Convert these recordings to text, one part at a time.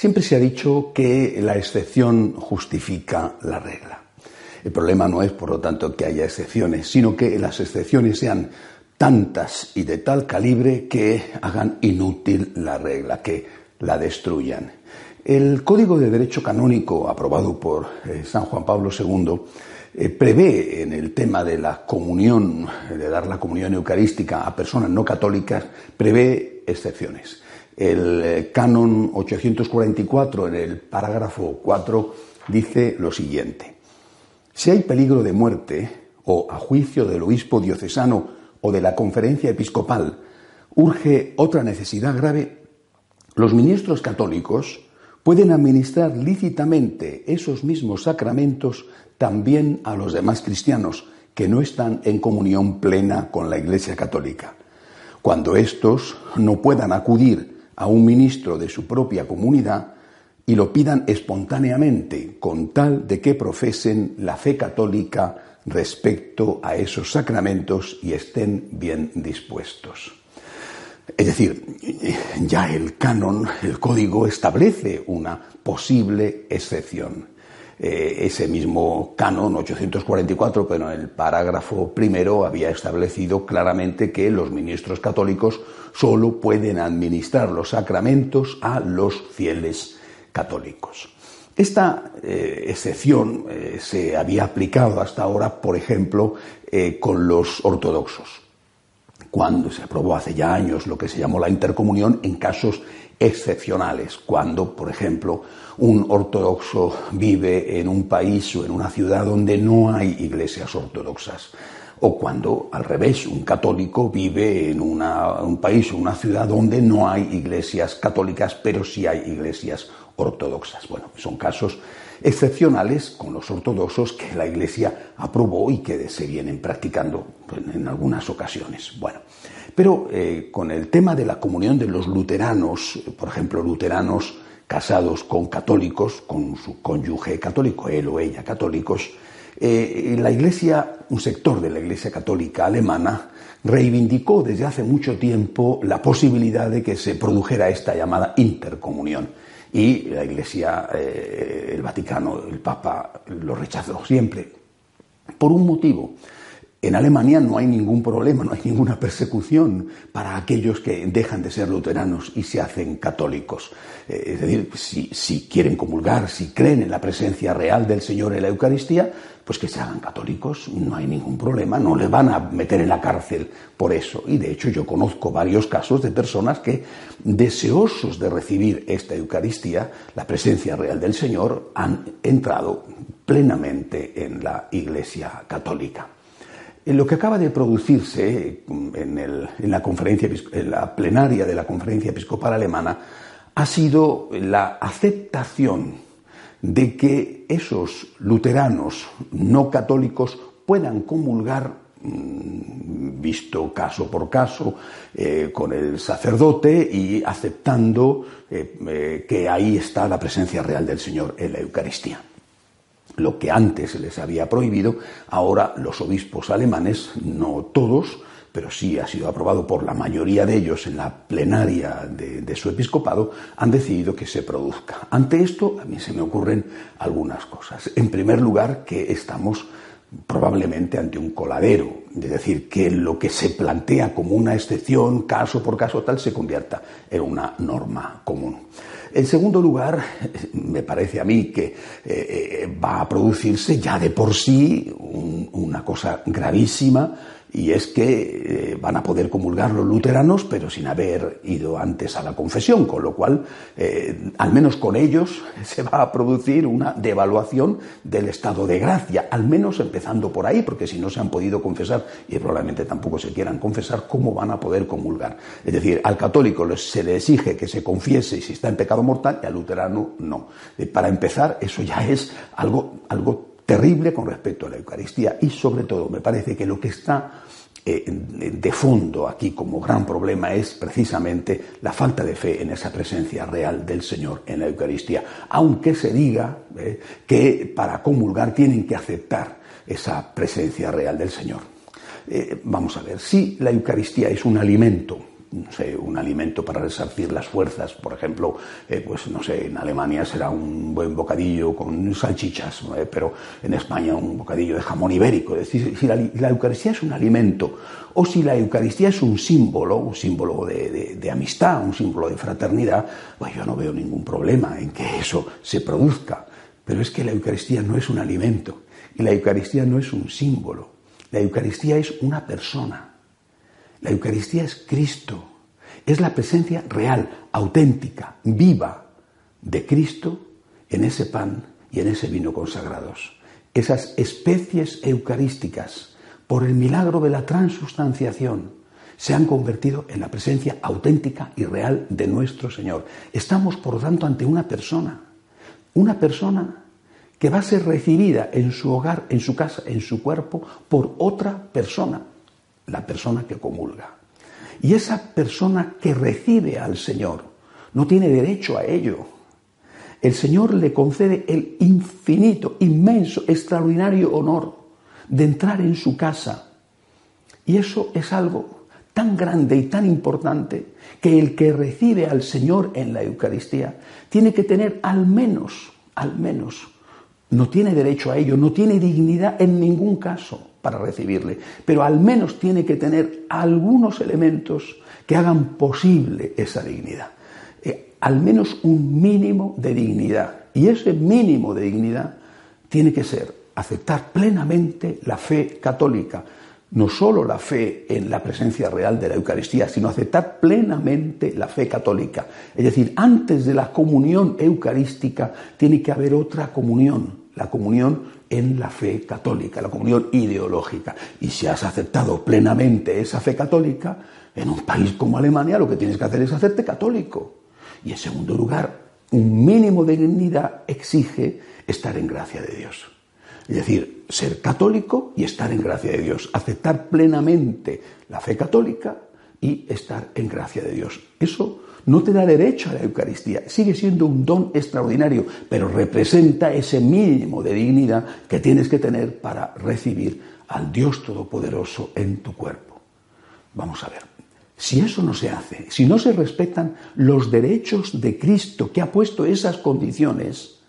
Siempre se ha dicho que la excepción justifica la regla. El problema no es, por lo tanto, que haya excepciones, sino que las excepciones sean tantas y de tal calibre que hagan inútil la regla, que la destruyan. El Código de Derecho Canónico, aprobado por eh, San Juan Pablo II, eh, prevé en el tema de la comunión, de dar la comunión eucarística a personas no católicas, prevé excepciones. El eh, canon 844, en el parágrafo 4, dice lo siguiente. Si hay peligro de muerte, o a juicio del obispo diocesano o de la conferencia episcopal, urge otra necesidad grave, los ministros católicos pueden administrar lícitamente esos mismos sacramentos también a los demás cristianos que no están en comunión plena con la Iglesia católica. Cuando éstos no puedan acudir a un ministro de su propia comunidad y lo pidan espontáneamente con tal de que profesen la fe católica respecto a esos sacramentos y estén bien dispuestos. Es decir, ya el canon, el código establece una posible excepción. Eh, ese mismo canon 844, pero en el parágrafo primero había establecido claramente que los ministros católicos solo pueden administrar los sacramentos a los fieles católicos. Esta eh, excepción eh, se había aplicado hasta ahora, por ejemplo, con los ortodoxos cuando se aprobó hace ya años lo que se llamó la intercomunión en casos excepcionales, cuando, por ejemplo, un ortodoxo vive en un país o en una ciudad donde no hay iglesias ortodoxas, o cuando, al revés, un católico vive en un país o una ciudad donde no hay iglesias católicas, pero sí hay iglesias ortodoxas. Bueno, son casos excepcionales con los ortodoxos que la Iglesia aprobó y que se vienen practicando en algunas ocasiones. Bueno, pero eh, con el tema de la comunión de los luteranos, por ejemplo, luteranos casados con católicos, con su cónyuge católico, él o ella católicos, eh, la Iglesia, un sector de la Iglesia católica alemana, reivindicó desde hace mucho tiempo la posibilidad de que se produjera esta llamada intercomunión y la Iglesia, eh, el Vaticano, el Papa lo rechazó siempre. Por un motivo. En Alemania no hay ningún problema, no hay ninguna persecución para aquellos que dejan de ser luteranos y se hacen católicos. Eh, es decir, si, si, quieren comulgar, si creen en la presencia real del Señor en la Eucaristía, pues que se hagan católicos, no hay ningún problema, no les van a meter en la cárcel por eso. Y de hecho yo conozco varios casos de personas que, deseosos de recibir esta Eucaristía, la presencia real del Señor, han entrado plenamente en la Iglesia católica. En lo que acaba de producirse en, la conferencia, en la plenaria de la Conferencia Episcopal Alemana ha sido la aceptación de que esos luteranos no católicos puedan comulgar mm, visto caso por caso eh, con el sacerdote y aceptando eh, eh, que ahí está la presencia real del Señor en la Eucaristía. Lo que antes se les había prohibido, ahora los obispos alemanes, no todos, pero sí ha sido aprobado por la mayoría de ellos en la plenaria de, su episcopado, han decidido que se produzca. Ante esto, a mí se me ocurren algunas cosas. En primer lugar, que estamos probablemente ante un coladero, es decir, que lo que se plantea como una excepción, caso por caso tal, se convierta en una norma común. En segundo lugar, me parece a mí que eh, eh, va a producirse ya de por sí una cosa gravísima y es que eh, van a poder comulgar los luteranos, pero sin haber ido antes a la confesión, con lo cual, eh, al menos con ellos, se va a producir una devaluación del estado de gracia, al menos empezando por ahí, porque si no se han podido confesar, y probablemente tampoco se quieran confesar, ¿cómo van a poder comulgar? Es decir, al católico se le exige que se confiese si está en pecado mortal y al luterano no. Eh, para empezar, eso ya es algo, algo terrible con respecto a la Eucaristía y sobre todo me parece que lo que está eh, de fondo aquí como gran problema es precisamente la falta de fe en esa presencia real del Señor en la Eucaristía, aunque se diga eh, que para comulgar tienen que aceptar esa presencia real del Señor. Eh, vamos a ver, si la Eucaristía es un alimento no sé, un alimento para resarcir las fuerzas. Por ejemplo, eh, pues no sé, en Alemania será un buen bocadillo con salchichas, eh, pero en España un bocadillo de jamón ibérico. Es decir, si la, Eucaristía es un alimento o si la Eucaristía es un símbolo, un símbolo de, amistad, un símbolo de fraternidad, pues yo no veo ningún problema en que eso se produzca. Pero es que la Eucaristía no es un alimento y la Eucaristía no es un símbolo. La Eucaristía es una persona. La Eucaristía es Cristo, es la presencia real, auténtica, viva de Cristo en ese pan y en ese vino consagrados. Esas especies eucarísticas, por el milagro de la transustanciación, se han convertido en la presencia auténtica y real de nuestro Señor. Estamos, por lo tanto, ante una persona, una persona que va a ser recibida en su hogar, en su casa, en su cuerpo, por otra persona la persona que comulga. Y esa persona que recibe al Señor no tiene derecho a ello. El Señor le concede el infinito, inmenso, extraordinario honor de entrar en su casa. Y eso es algo tan grande y tan importante que el que recibe al Señor en la Eucaristía tiene que tener al menos, al menos, no tiene derecho a ello, no tiene dignidad en ningún caso para recibirle, pero al menos tiene que tener algunos elementos que hagan posible esa dignidad. Eh, al menos un mínimo de dignidad. Y ese mínimo de dignidad tiene que ser aceptar plenamente la fe católica, no solo la fe en la presencia real de la Eucaristía, sino aceptar plenamente la fe católica. Es decir, antes de la comunión eucarística tiene que haber otra comunión, la comunión en la fe católica, la comunión ideológica. Y si has aceptado plenamente esa fe católica, en un país como Alemania lo que tienes que hacer es hacerte católico. Y en segundo lugar, un mínimo de dignidad exige estar en gracia de Dios. Es decir, ser católico y estar en gracia de Dios, aceptar plenamente la fe católica y estar en gracia de Dios. Eso no te da derecho a la Eucaristía, sigue siendo un don extraordinario, pero representa ese mínimo de dignidad que tienes que tener para recibir al Dios Todopoderoso en tu cuerpo. Vamos a ver, si eso no se hace, si no se respetan los derechos de Cristo que ha puesto esas condiciones,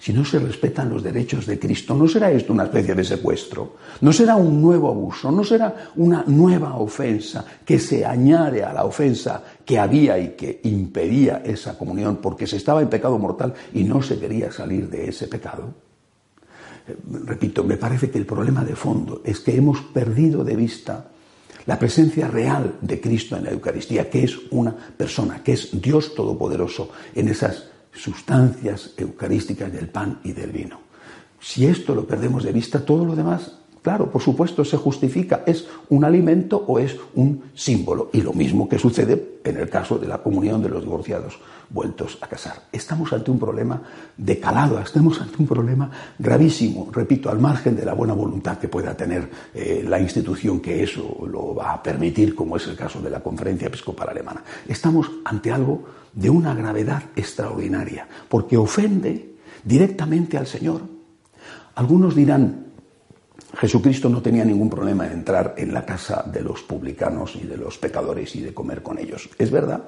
si no se respetan los derechos de Cristo, ¿no será esto una especie de secuestro? ¿No será un nuevo abuso? ¿No será una nueva ofensa que se añade a la ofensa que había y que impedía esa comunión porque se estaba en pecado mortal y no se quería salir de ese pecado? Eh, repito, me parece que el problema de fondo es que hemos perdido de vista la presencia real de Cristo en la Eucaristía, que es una persona, que es Dios Todopoderoso en esas sustancias eucarísticas del pan y del vino. Si esto lo perdemos de vista, todo lo demás, claro, por supuesto, se justifica. ¿Es un alimento o es un símbolo? Y lo mismo que sucede en el caso de la comunión de los divorciados vueltos a casar. Estamos ante un problema de calado, estamos ante un problema gravísimo, repito, al margen de la buena voluntad que pueda tener eh, la institución que eso lo va a permitir, como es el caso de la Conferencia Episcopal Alemana. Estamos ante algo de una gravedad extraordinaria, porque ofende directamente al Señor. Algunos dirán, Jesucristo no tenía ningún problema en entrar en la casa de los publicanos y de los pecadores y de comer con ellos. Es verdad,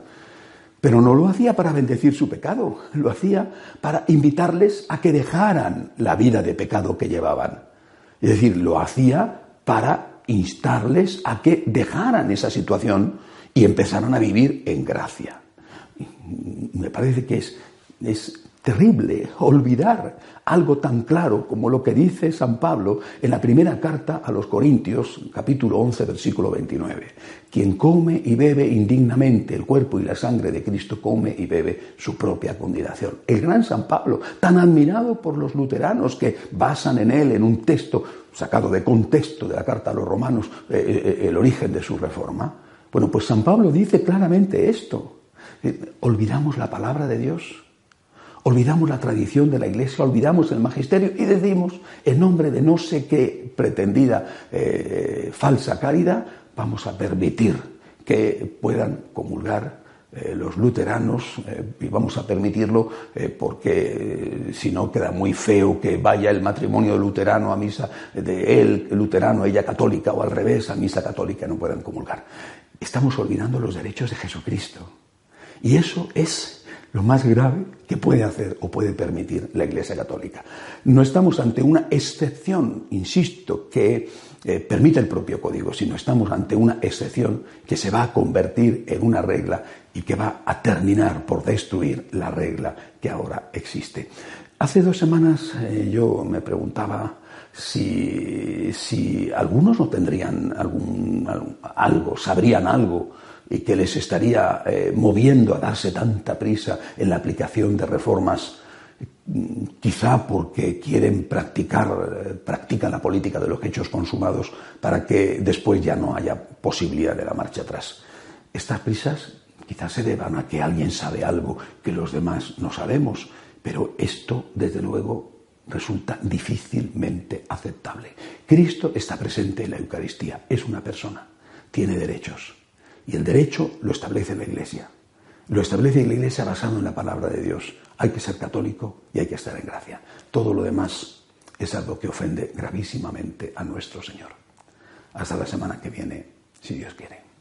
pero no lo hacía para bendecir su pecado, lo hacía para invitarles a que dejaran la vida de pecado que llevaban. Es decir, lo hacía para instarles a que dejaran esa situación y empezaran a vivir en gracia me parece que es, es terrible olvidar algo tan claro como lo que dice San Pablo en la primera carta a los Corintios, capítulo 11, versículo 29. Quien come y bebe indignamente el cuerpo y la sangre de Cristo come y bebe su propia condenación. El gran San Pablo, tan admirado por los luteranos que basan en él, en un texto sacado de contexto de la carta a los romanos, eh, eh, eh, el origen de su reforma. Bueno, pues San Pablo dice claramente esto. Eh, olvidamos la palabra de Dios, olvidamos la tradición de la Iglesia, olvidamos el magisterio y decimos, en nombre de no sé qué pretendida eh, falsa caridad, vamos a permitir que puedan comulgar eh, los luteranos y vamos a permitirlo porque si no queda muy feo que vaya el matrimonio luterano a misa de él luterano, ella católica o al revés a misa católica no puedan comulgar. estamos olvidando los derechos de Jesucristo. Y eso es lo más grave que puede hacer o puede permitir la Iglesia Católica. No estamos ante una excepción, insisto, que eh, permite el propio código, sino estamos ante una excepción que se va a convertir en una regla y que va a terminar por destruir la regla que ahora existe. Hace dos semanas eh, yo me preguntaba si, si, algunos no tendrían algún, algo, sabrían algo y que les estaría eh, moviendo a darse tanta prisa en la aplicación de reformas, quizá porque quieren practicar, eh, practican la política de los hechos consumados para que después ya no haya posibilidad de la marcha atrás. Estas prisas quizás se deban a que alguien sabe algo que los demás no sabemos, pero esto, desde luego, resulta difícilmente aceptable. Cristo está presente en la Eucaristía, es una persona, tiene derechos. Y el derecho lo establece la Iglesia. Lo establece la Iglesia basado en la palabra de Dios. Hay que ser católico y hay que estar en gracia. Todo lo demás es algo que ofende gravísimamente a nuestro Señor. Hasta la semana que viene, si Dios quiere.